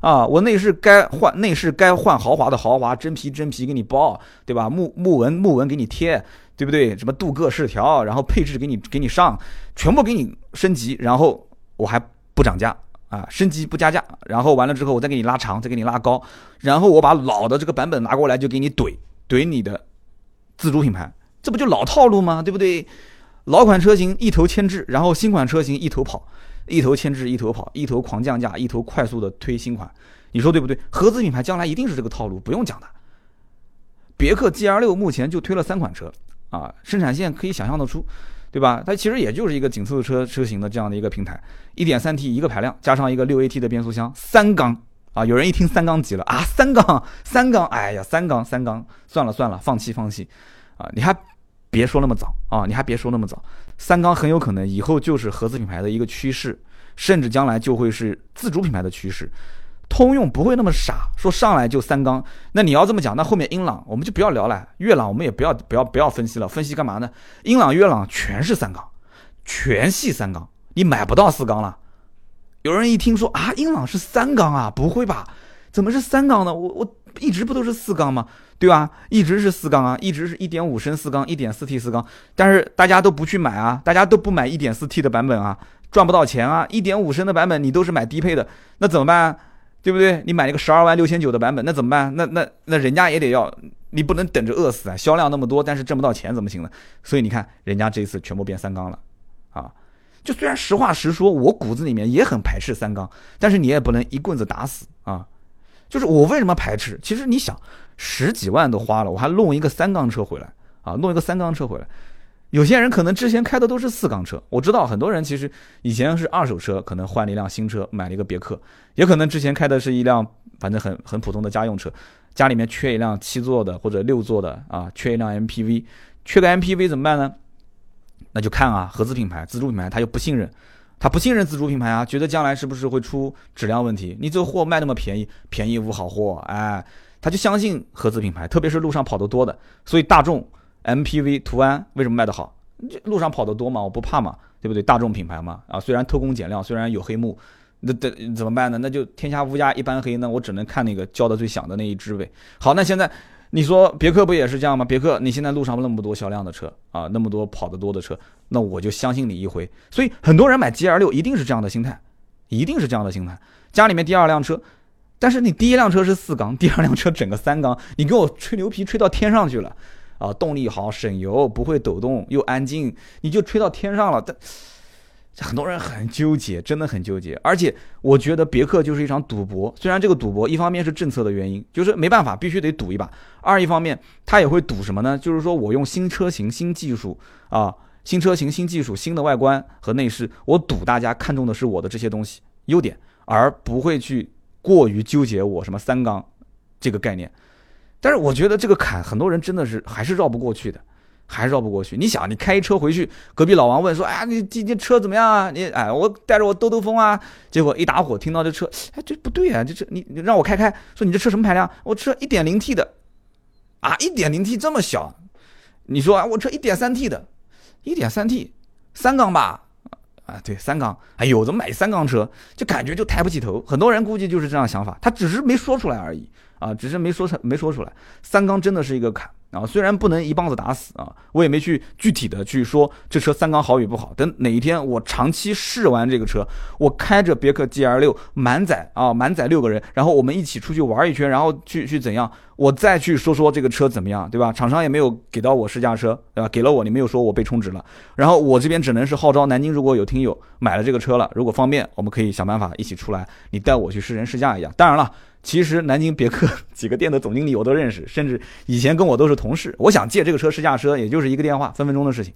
啊，我内饰该换内饰该换豪华的豪华，真皮真皮给你包，对吧？木木纹木纹给你贴，对不对？什么镀铬饰条，然后配置给你给你上，全部给你升级，然后我还不涨价啊，升级不加价，然后完了之后我再给你拉长，再给你拉高，然后我把老的这个版本拿过来就给你怼怼你的自主品牌，这不就老套路吗？对不对？老款车型一头牵制，然后新款车型一头跑，一头牵制一头跑，一头狂降价，一头快速的推新款，你说对不对？合资品牌将来一定是这个套路，不用讲的。别克 GL 六目前就推了三款车啊，生产线可以想象得出，对吧？它其实也就是一个紧凑车车型的这样的一个平台，一点三 T 一个排量，加上一个六 AT 的变速箱，三缸啊！有人一听三缸急了啊，三缸三缸，哎呀，三缸三缸，算了算了，放弃放弃啊！你还。别说那么早啊！你还别说那么早，三缸很有可能以后就是合资品牌的一个趋势，甚至将来就会是自主品牌的趋势。通用不会那么傻，说上来就三缸。那你要这么讲，那后面英朗我们就不要聊了，悦朗我们也不要不要不要分析了，分析干嘛呢？英朗、悦朗全是三缸，全系三缸，你买不到四缸了。有人一听说啊，英朗是三缸啊，不会吧？怎么是三缸呢？我我一直不都是四缸吗？对吧？一直是四缸啊，一直是一点五升四缸，一点四 T 四缸，但是大家都不去买啊，大家都不买一点四 T 的版本啊，赚不到钱啊。一点五升的版本你都是买低配的，那怎么办？对不对？你买一个十二万六千九的版本，那怎么办？那那那人家也得要，你不能等着饿死啊！销量那么多，但是挣不到钱怎么行呢？所以你看，人家这次全部变三缸了，啊，就虽然实话实说，我骨子里面也很排斥三缸，但是你也不能一棍子打死啊。就是我为什么排斥？其实你想，十几万都花了，我还弄一个三缸车回来啊，弄一个三缸车回来。有些人可能之前开的都是四缸车，我知道很多人其实以前是二手车，可能换了一辆新车，买了一个别克，也可能之前开的是一辆反正很很普通的家用车，家里面缺一辆七座的或者六座的啊，缺一辆 MPV，缺个 MPV 怎么办呢？那就看啊，合资品牌、自主品牌他又不信任，他不信任自主品牌啊，觉得将来是不是会出质量问题？你这货卖那么便宜，便宜无好货，哎，他就相信合资品牌，特别是路上跑得多的，所以大众。MPV 途安为什么卖得好？路上跑得多嘛，我不怕嘛，对不对？大众品牌嘛，啊，虽然偷工减料，虽然有黑幕，那得怎么办呢？那就天下乌鸦一般黑，那我只能看那个叫的最响的那一只呗。好，那现在你说别克不也是这样吗？别克你现在路上那么多销量的车啊，那么多跑得多的车，那我就相信你一回。所以很多人买 GL 六一定是这样的心态，一定是这样的心态。家里面第二辆车，但是你第一辆车是四缸，第二辆车整个三缸，你给我吹牛皮吹到天上去了。啊，动力好，省油，不会抖动，又安静，你就吹到天上了。但很多人很纠结，真的很纠结。而且我觉得别克就是一场赌博。虽然这个赌博一方面是政策的原因，就是没办法，必须得赌一把；二一方面他也会赌什么呢？就是说我用新车型、新技术啊，新车型、新技术、新的外观和内饰，我赌大家看中的是我的这些东西优点，而不会去过于纠结我什么三缸这个概念。但是我觉得这个坎，很多人真的是还是绕不过去的，还绕不过去。你想，你开车回去，隔壁老王问说：“哎，你今天车怎么样啊？你哎，我带着我兜兜风啊。”结果一打火，听到这车，哎，这不对啊，这车你你让我开开，说你这车什么排量？我车一点零 T 的，啊，一点零 T 这么小，你说啊，我车一点三 T 的，一点三 T，三缸吧？啊，对，三缸。哎呦，怎么买三缸车，就感觉就抬不起头。很多人估计就是这样想法，他只是没说出来而已。啊，只是没说成，没说出来。三缸真的是一个坎啊，虽然不能一棒子打死啊，我也没去具体的去说这车三缸好与不好。等哪一天我长期试完这个车，我开着别克 GL 六满载啊，满载六个人，然后我们一起出去玩一圈，然后去去怎样，我再去说说这个车怎么样，对吧？厂商也没有给到我试驾车，对吧？给了我，你没有说我被充值了，然后我这边只能是号召南京如果有听友买了这个车了，如果方便，我们可以想办法一起出来，你带我去试乘试驾一样。当然了。其实南京别克 几个店的总经理我都认识，甚至以前跟我都是同事。我想借这个车试驾车，也就是一个电话，分分钟的事情。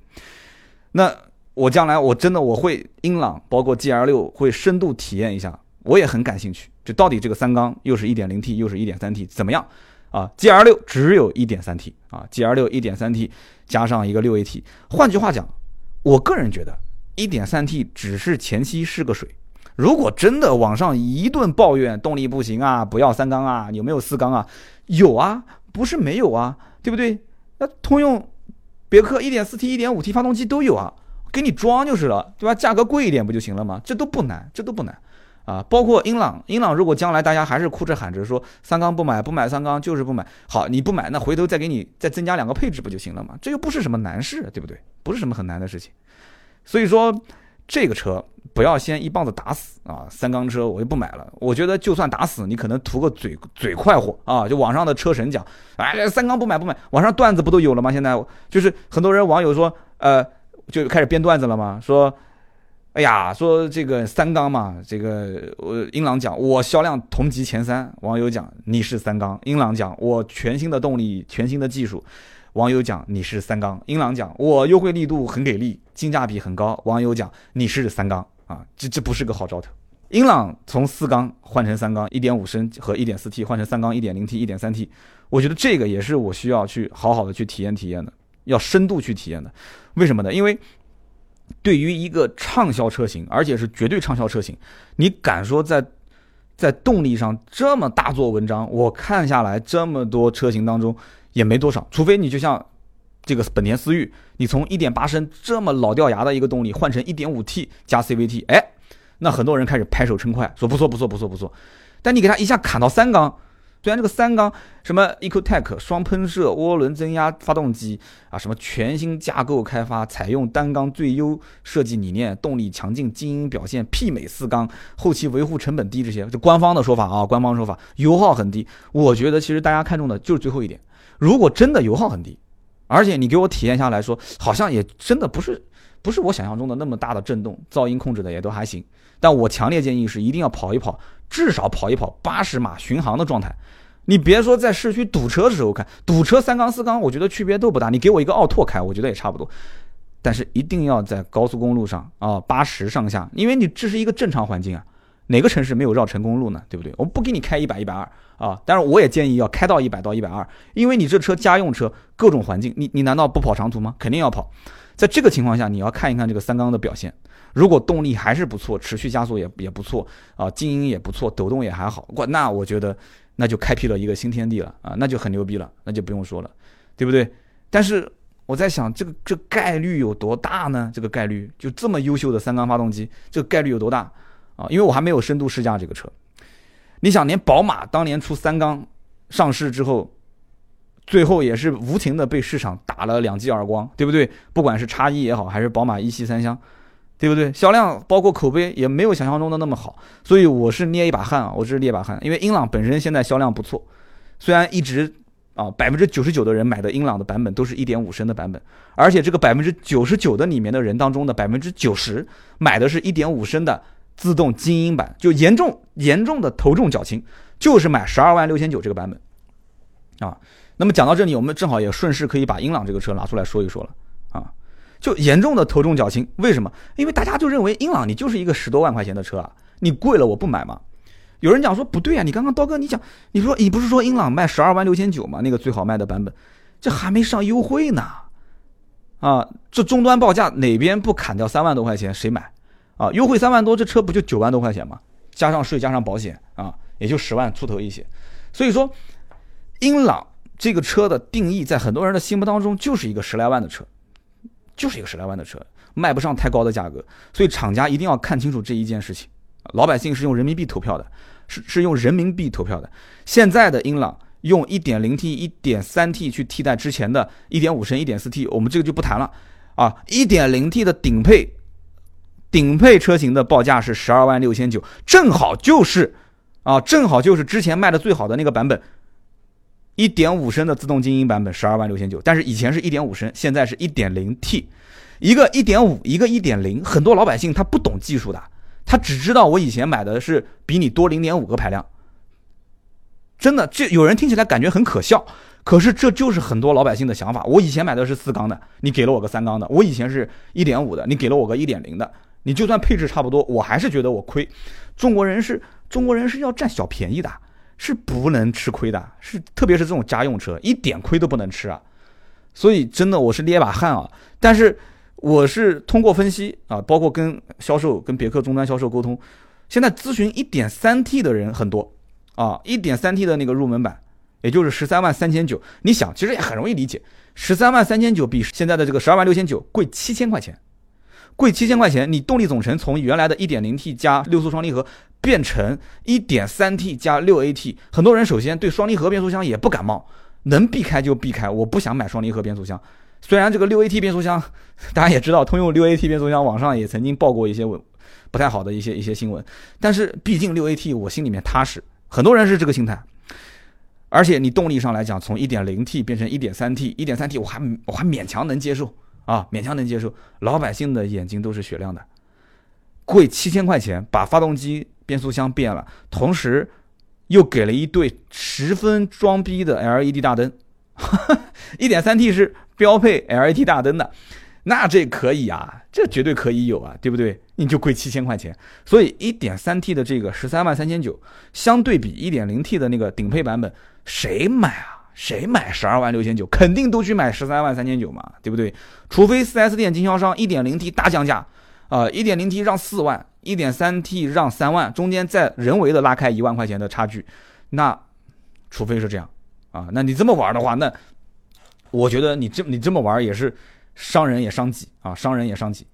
那我将来我真的我会英朗，包括 G L 六会深度体验一下，我也很感兴趣。就到底这个三缸又是一点零 T 又是一点三 T 怎么样啊？G L 六只有一点三 T 啊，G L 六一点三 T 加上一个六 A T。换句话讲，我个人觉得一点三 T 只是前期试个水。如果真的网上一顿抱怨动力不行啊，不要三缸啊，有没有四缸啊？有啊，不是没有啊，对不对？那通用、别克 1.4T、1.5T 发动机都有啊，给你装就是了，对吧？价格贵一点不就行了吗？这都不难，这都不难啊。包括英朗，英朗如果将来大家还是哭着喊着说三缸不买，不买三缸就是不买，好，你不买，那回头再给你再增加两个配置不就行了吗？这又不是什么难事，对不对？不是什么很难的事情，所以说。这个车不要先一棒子打死啊！三缸车我就不买了。我觉得就算打死，你可能图个嘴嘴快活啊！就网上的车神讲，哎，三缸不买不买。网上段子不都有了吗？现在就是很多人网友说，呃，就开始编段子了吗？说，哎呀，说这个三缸嘛，这个我英朗讲我销量同级前三。网友讲你是三缸，英朗讲我全新的动力，全新的技术。网友讲你是三缸，英朗讲我优惠力度很给力，性价比很高。网友讲你是三缸啊，这这不是个好兆头。英朗从四缸换成三缸，一点五升和一点四 T 换成三缸一点零 T、一点三 T，我觉得这个也是我需要去好好的去体验体验的，要深度去体验的。为什么呢？因为对于一个畅销车型，而且是绝对畅销车型，你敢说在在动力上这么大做文章？我看下来这么多车型当中。也没多少，除非你就像这个本田思域，你从一点八升这么老掉牙的一个动力换成一点五 T 加 CVT，哎，那很多人开始拍手称快，说不错不错不错不错。但你给它一下砍到三缸，虽然这个三缸什么 Ecotec 双喷射涡轮增压发动机啊，什么全新架构开发，采用单缸最优设计理念，动力强劲，静音表现媲美四缸，后期维护成本低，这些就官方的说法啊，官方说法，油耗很低。我觉得其实大家看中的就是最后一点，如果真的油耗很低，而且你给我体验下来说，好像也真的不是不是我想象中的那么大的震动，噪音控制的也都还行。但我强烈建议是一定要跑一跑，至少跑一跑八十码巡航的状态。你别说在市区堵车的时候开，堵车三缸四缸，我觉得区别都不大。你给我一个奥拓开，我觉得也差不多。但是一定要在高速公路上啊，八十上下，因为你这是一个正常环境啊。哪个城市没有绕城公路呢？对不对？我不给你开一百一百二啊，但是我也建议要开到一百到一百二，因为你这车家用车，各种环境，你你难道不跑长途吗？肯定要跑。在这个情况下，你要看一看这个三缸的表现。如果动力还是不错，持续加速也也不错啊，静音也不错，抖动也还好，哇，那我觉得那就开辟了一个新天地了啊，那就很牛逼了，那就不用说了，对不对？但是我在想，这个这概率有多大呢？这个概率就这么优秀的三缸发动机，这个概率有多大啊？因为我还没有深度试驾这个车，你想，连宝马当年出三缸上市之后，最后也是无情的被市场打了两记耳光，对不对？不管是叉一也好，还是宝马一系三厢。对不对？销量包括口碑也没有想象中的那么好，所以我是捏一把汗啊，我是捏一把汗。因为英朗本身现在销量不错，虽然一直啊百分之九十九的人买的英朗的版本都是一点五升的版本，而且这个百分之九十九的里面的人当中的百分之九十买的是一点五升的自动精英版，就严重严重的头重脚轻，就是买十二万六千九这个版本啊。那么讲到这里，我们正好也顺势可以把英朗这个车拿出来说一说了啊。就严重的头重脚轻，为什么？因为大家就认为英朗你就是一个十多万块钱的车啊，你贵了我不买嘛。有人讲说不对啊，你刚刚刀哥你讲，你说你不是说英朗卖十二万六千九吗？那个最好卖的版本，这还没上优惠呢。啊，这终端报价哪边不砍掉三万多块钱谁买？啊，优惠三万多，这车不就九万多块钱吗？加上税加上保险啊，也就十万出头一些。所以说，英朗这个车的定义在很多人的心目当中就是一个十来万的车。就是一个十来万的车，卖不上太高的价格，所以厂家一定要看清楚这一件事情。老百姓是用人民币投票的，是是用人民币投票的。现在的英朗用 1.0T、1.3T 去替代之前的1.5升、1.4T，我们这个就不谈了啊。1.0T 的顶配顶配车型的报价是十二万六千九，正好就是啊，正好就是之前卖的最好的那个版本。一点五升的自动精英版本十二万六千九，但是以前是一点五升，现在是一点零 T，一个一点五，一个一点零，很多老百姓他不懂技术的，他只知道我以前买的是比你多零点五个排量，真的，这有人听起来感觉很可笑，可是这就是很多老百姓的想法。我以前买的是四缸的，你给了我个三缸的；我以前是一点五的，你给了我个一点零的，你就算配置差不多，我还是觉得我亏。中国人是中国人是要占小便宜的。是不能吃亏的，是特别是这种家用车，一点亏都不能吃啊！所以真的我是捏把汗啊！但是我是通过分析啊，包括跟销售、跟别克终端销售沟通，现在咨询一点三 T 的人很多啊，一点三 T 的那个入门版，也就是十三万三千九。你想，其实也很容易理解，十三万三千九比现在的这个十二万六千九贵七千块钱。贵七千块钱，你动力总成从原来的一点零 T 加六速双离合变成一点三 T 加六 AT，很多人首先对双离合变速箱也不感冒，能避开就避开，我不想买双离合变速箱。虽然这个六 AT 变速箱，大家也知道，通用六 AT 变速箱网上也曾经报过一些不不太好的一些一些新闻，但是毕竟六 AT 我心里面踏实，很多人是这个心态。而且你动力上来讲，从一点零 T 变成一点三 T，一点三 T 我还我还勉强能接受。啊，勉强能接受，老百姓的眼睛都是雪亮的，贵七千块钱把发动机、变速箱变了，同时又给了一对十分装逼的 LED 大灯，一点三 T 是标配 LED 大灯的，那这可以啊，这绝对可以有啊，对不对？你就贵七千块钱，所以一点三 T 的这个十三万三千九，相对比一点零 T 的那个顶配版本，谁买啊？谁买十二万六千九，肯定都去买十三万三千九嘛，对不对？除非四 S 店经销商一点零 T 大降价，啊，一点零 T 让四万，一点三 T 让三万，中间再人为的拉开一万块钱的差距，那除非是这样，啊，那你这么玩的话，那我觉得你这你这么玩也是伤人也伤己啊，伤人也伤己。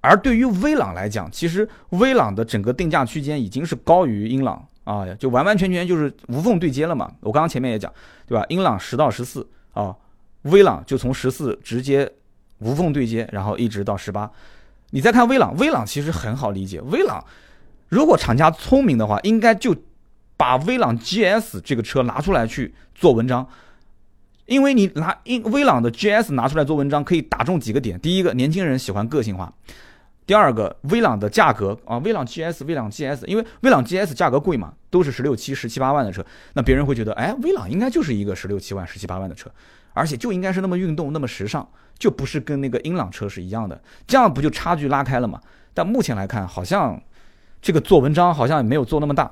而对于威朗来讲，其实威朗的整个定价区间已经是高于英朗。啊，就完完全全就是无缝对接了嘛。我刚刚前面也讲，对吧？英朗十到十四啊，威朗就从十四直接无缝对接，然后一直到十八。你再看威朗，威朗其实很好理解。威朗如果厂家聪明的话，应该就把威朗 GS 这个车拿出来去做文章，因为你拿英威朗的 GS 拿出来做文章，可以打中几个点。第一个，年轻人喜欢个性化；第二个，威朗的价格啊，威朗 GS、威朗 GS，因为威朗 GS 价格贵嘛，都是十六七、十七八万的车，那别人会觉得，哎，威朗应该就是一个十六七万、十七八万的车，而且就应该是那么运动、那么时尚。就不是跟那个英朗车是一样的，这样不就差距拉开了吗？但目前来看，好像这个做文章好像也没有做那么大，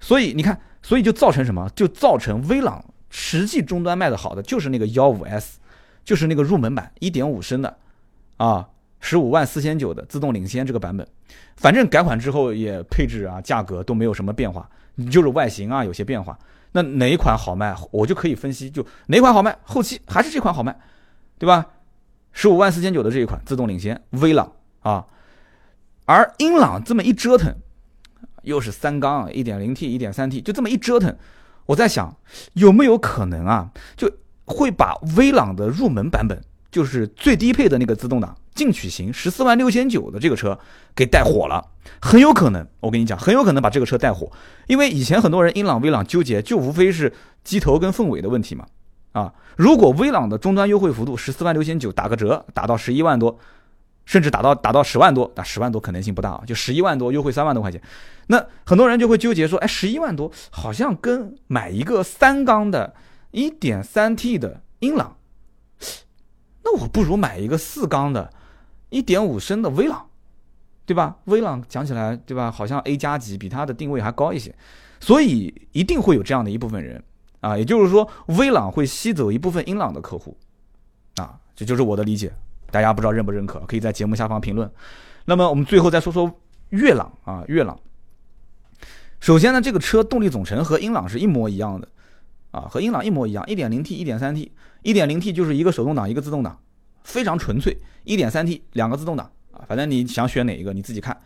所以你看，所以就造成什么？就造成威朗实际终端卖的好的就是那个幺五 S，就是那个入门版一点五升的，啊，十五万四千九的自动领先这个版本，反正改款之后也配置啊价格都没有什么变化，就是外形啊有些变化。那哪一款好卖，我就可以分析，就哪款好卖，后期还是这款好卖，对吧？十五万四千九的这一款自动领先威朗啊，而英朗这么一折腾，又是三缸一点零 T 一点三 T，就这么一折腾，我在想有没有可能啊，就会把威朗的入门版本，就是最低配的那个自动挡进取型十四万六千九的这个车给带火了，很有可能，我跟你讲，很有可能把这个车带火，因为以前很多人英朗威朗纠结，就无非是机头跟凤尾的问题嘛。啊，如果威朗的终端优惠幅度十四万六千九打个折，打到十一万多，甚至打到打到十万多，那十万多可能性不大啊，就十一万多优惠三万多块钱，那很多人就会纠结说，哎，十一万多好像跟买一个三缸的一点三 T 的英朗，那我不如买一个四缸的一点五升的威朗，对吧？威朗讲起来，对吧？好像 A 加级比它的定位还高一些，所以一定会有这样的一部分人。啊，也就是说，威朗会吸走一部分英朗的客户，啊，这就是我的理解。大家不知道认不认可，可以在节目下方评论。那么我们最后再说说悦朗啊，悦朗。首先呢，这个车动力总成和英朗是一模一样的，啊，和英朗一模一样，1.0T、1.3T，1.0T 就是一个手动挡，一个自动挡，非常纯粹。1.3T 两个自动挡啊，反正你想选哪一个你自己看。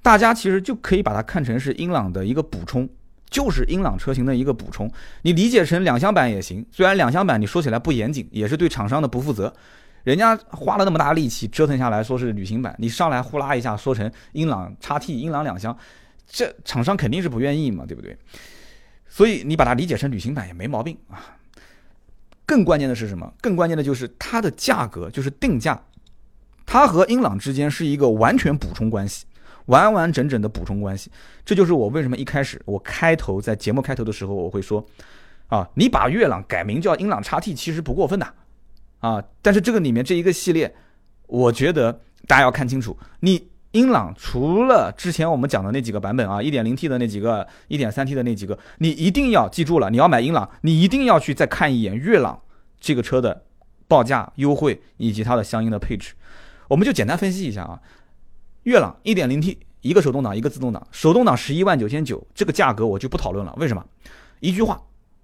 大家其实就可以把它看成是英朗的一个补充。就是英朗车型的一个补充，你理解成两厢版也行。虽然两厢版你说起来不严谨，也是对厂商的不负责。人家花了那么大力气折腾下来，说是旅行版，你上来呼啦一下说成英朗叉 T、英朗两厢，这厂商肯定是不愿意嘛，对不对？所以你把它理解成旅行版也没毛病啊。更关键的是什么？更关键的就是它的价格，就是定价，它和英朗之间是一个完全补充关系。完完整整的补充关系，这就是我为什么一开始我开头在节目开头的时候我会说，啊，你把悦朗改名叫英朗叉 T 其实不过分的，啊，但是这个里面这一个系列，我觉得大家要看清楚，你英朗除了之前我们讲的那几个版本啊，一点零 T 的那几个，一点三 T 的那几个，你一定要记住了，你要买英朗，你一定要去再看一眼悦朗这个车的报价优惠以及它的相应的配置，我们就简单分析一下啊。悦朗 1.0T 一个手动挡一个自动挡，手动挡十一万九千九，这个价格我就不讨论了。为什么？一句话，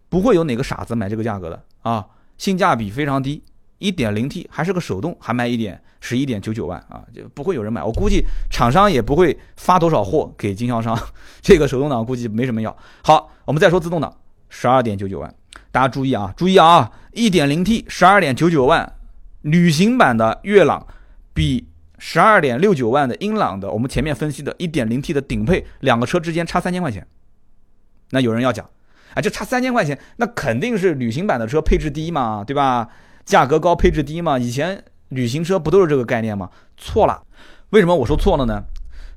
不会有哪个傻子买这个价格的啊，性价比非常低。1.0T 还是个手动，还卖一点十一点九九万啊，就不会有人买。我估计厂商也不会发多少货给经销商，这个手动挡估计没什么要。好，我们再说自动挡，十二点九九万，大家注意啊，注意啊，1.0T 十二点九九万，旅行版的悦朗比。十二点六九万的英朗的，我们前面分析的一点零 T 的顶配，两个车之间差三千块钱。那有人要讲，啊，就差三千块钱，那肯定是旅行版的车配置低嘛，对吧？价格高，配置低嘛。以前旅行车不都是这个概念吗？错了，为什么我说错了呢？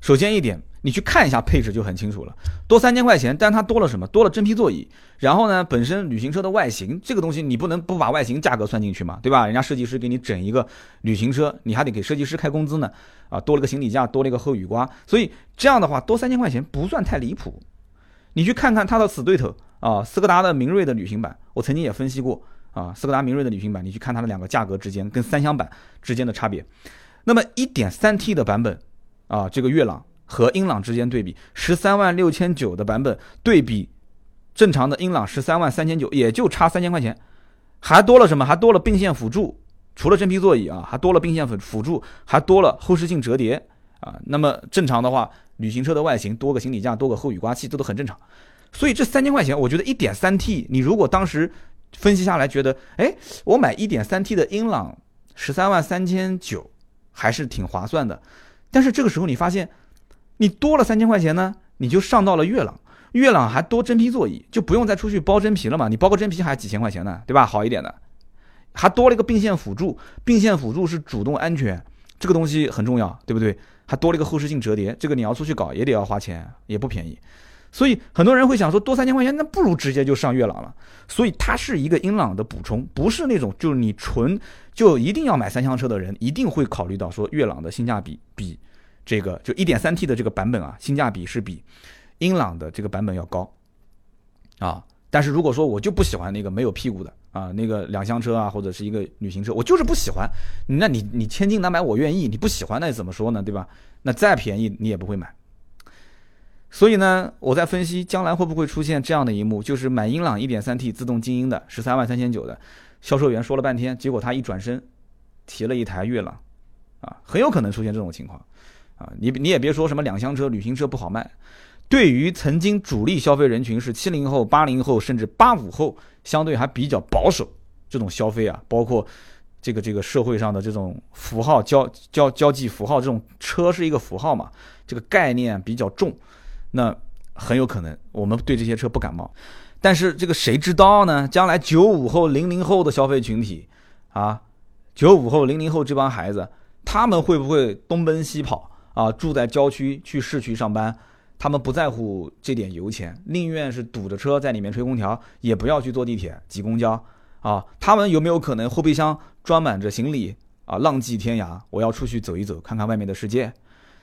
首先一点。你去看一下配置就很清楚了，多三千块钱，但它多了什么？多了真皮座椅。然后呢，本身旅行车的外形这个东西，你不能不把外形价格算进去嘛，对吧？人家设计师给你整一个旅行车，你还得给设计师开工资呢。啊，多了个行李架，多了一个后雨刮，所以这样的话多三千块钱不算太离谱。你去看看它的死对头啊，斯柯达的明锐的旅行版，我曾经也分析过啊，斯柯达明锐的旅行版，你去看它的两个价格之间跟三厢版之间的差别。那么一点三 T 的版本啊，这个悦朗。和英朗之间对比，十三万六千九的版本对比正常的英朗十三万三千九，也就差三千块钱，还多了什么？还多了并线辅助，除了真皮座椅啊，还多了并线辅辅助，还多了后视镜折叠啊。那么正常的话，旅行车的外形多个行李架，多个后雨刮器，这都很正常。所以这三千块钱，我觉得一点三 T，你如果当时分析下来觉得，哎，我买一点三 T 的英朗十三万三千九还是挺划算的。但是这个时候你发现，你多了三千块钱呢，你就上到了悦朗，悦朗还多真皮座椅，就不用再出去包真皮了嘛。你包个真皮还几千块钱呢，对吧？好一点的，还多了一个并线辅助，并线辅助是主动安全，这个东西很重要，对不对？还多了一个后视镜折叠，这个你要出去搞也得要花钱，也不便宜。所以很多人会想说，多三千块钱，那不如直接就上悦朗了。所以它是一个英朗的补充，不是那种就是你纯就一定要买三厢车的人，一定会考虑到说悦朗的性价比比这个就一点三 T 的这个版本啊，性价比是比英朗的这个版本要高啊。但是如果说我就不喜欢那个没有屁股的啊，那个两厢车啊，或者是一个旅行车，我就是不喜欢，那你你千金难买我愿意，你不喜欢那怎么说呢，对吧？那再便宜你也不会买。所以呢，我在分析将来会不会出现这样的一幕，就是买英朗 1.3T 自动精英的十三万三千九的销售员说了半天，结果他一转身提了一台悦朗，啊，很有可能出现这种情况，啊，你你也别说什么两厢车、旅行车不好卖，对于曾经主力消费人群是七零后、八零后甚至八五后，相对还比较保守这种消费啊，包括这个这个社会上的这种符号交交交际符号，这种车是一个符号嘛，这个概念比较重。那很有可能我们对这些车不感冒，但是这个谁知道呢？将来九五后、零零后的消费群体啊，九五后、零零后这帮孩子，他们会不会东奔西跑啊？住在郊区去市区上班，他们不在乎这点油钱，宁愿是堵着车在里面吹空调，也不要去坐地铁、挤公交啊？他们有没有可能后备箱装满着行李啊？浪迹天涯，我要出去走一走，看看外面的世界？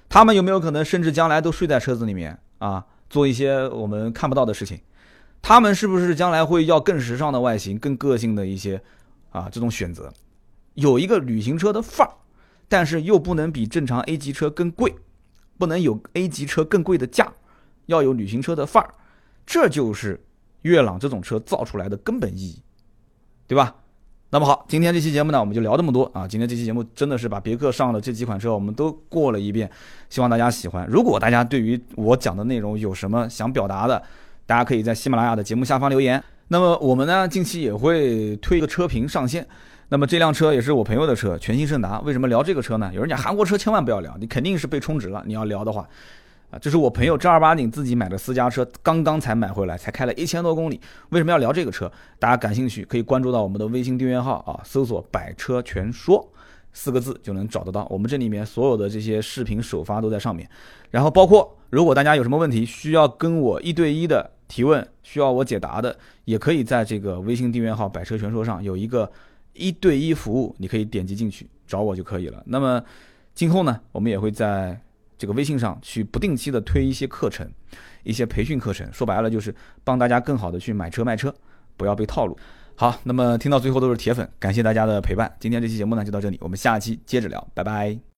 他们有没有可能甚至将来都睡在车子里面？啊，做一些我们看不到的事情，他们是不是将来会要更时尚的外形、更个性的一些啊这种选择？有一个旅行车的范儿，但是又不能比正常 A 级车更贵，不能有 A 级车更贵的价，要有旅行车的范儿，这就是悦朗这种车造出来的根本意义，对吧？那么好，今天这期节目呢，我们就聊这么多啊！今天这期节目真的是把别克上的这几款车我们都过了一遍，希望大家喜欢。如果大家对于我讲的内容有什么想表达的，大家可以在喜马拉雅的节目下方留言。那么我们呢，近期也会推一个车评上线。那么这辆车也是我朋友的车，全新胜达。为什么聊这个车呢？有人讲韩国车千万不要聊，你肯定是被充值了。你要聊的话。啊，这是我朋友正儿八经自己买的私家车，刚刚才买回来，才开了一千多公里。为什么要聊这个车？大家感兴趣可以关注到我们的微信订阅号啊，搜索“百车全说”四个字就能找得到。我们这里面所有的这些视频首发都在上面。然后包括如果大家有什么问题需要跟我一对一的提问，需要我解答的，也可以在这个微信订阅号“百车全说”上有一个一对一服务，你可以点击进去找我就可以了。那么今后呢，我们也会在。这个微信上去不定期的推一些课程，一些培训课程，说白了就是帮大家更好的去买车卖车，不要被套路。好，那么听到最后都是铁粉，感谢大家的陪伴。今天这期节目呢就到这里，我们下期接着聊，拜拜。